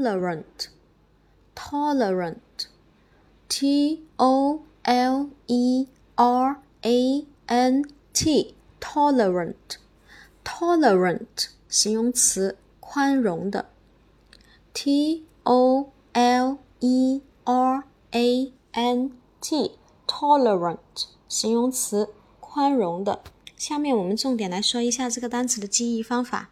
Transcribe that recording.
tolerant, tolerant, T O L E R A N T, tolerant, tolerant 形容词，宽容的。T O L E R A N T, tolerant 形容词，宽容的。下面我们重点来说一下这个单词的记忆方法。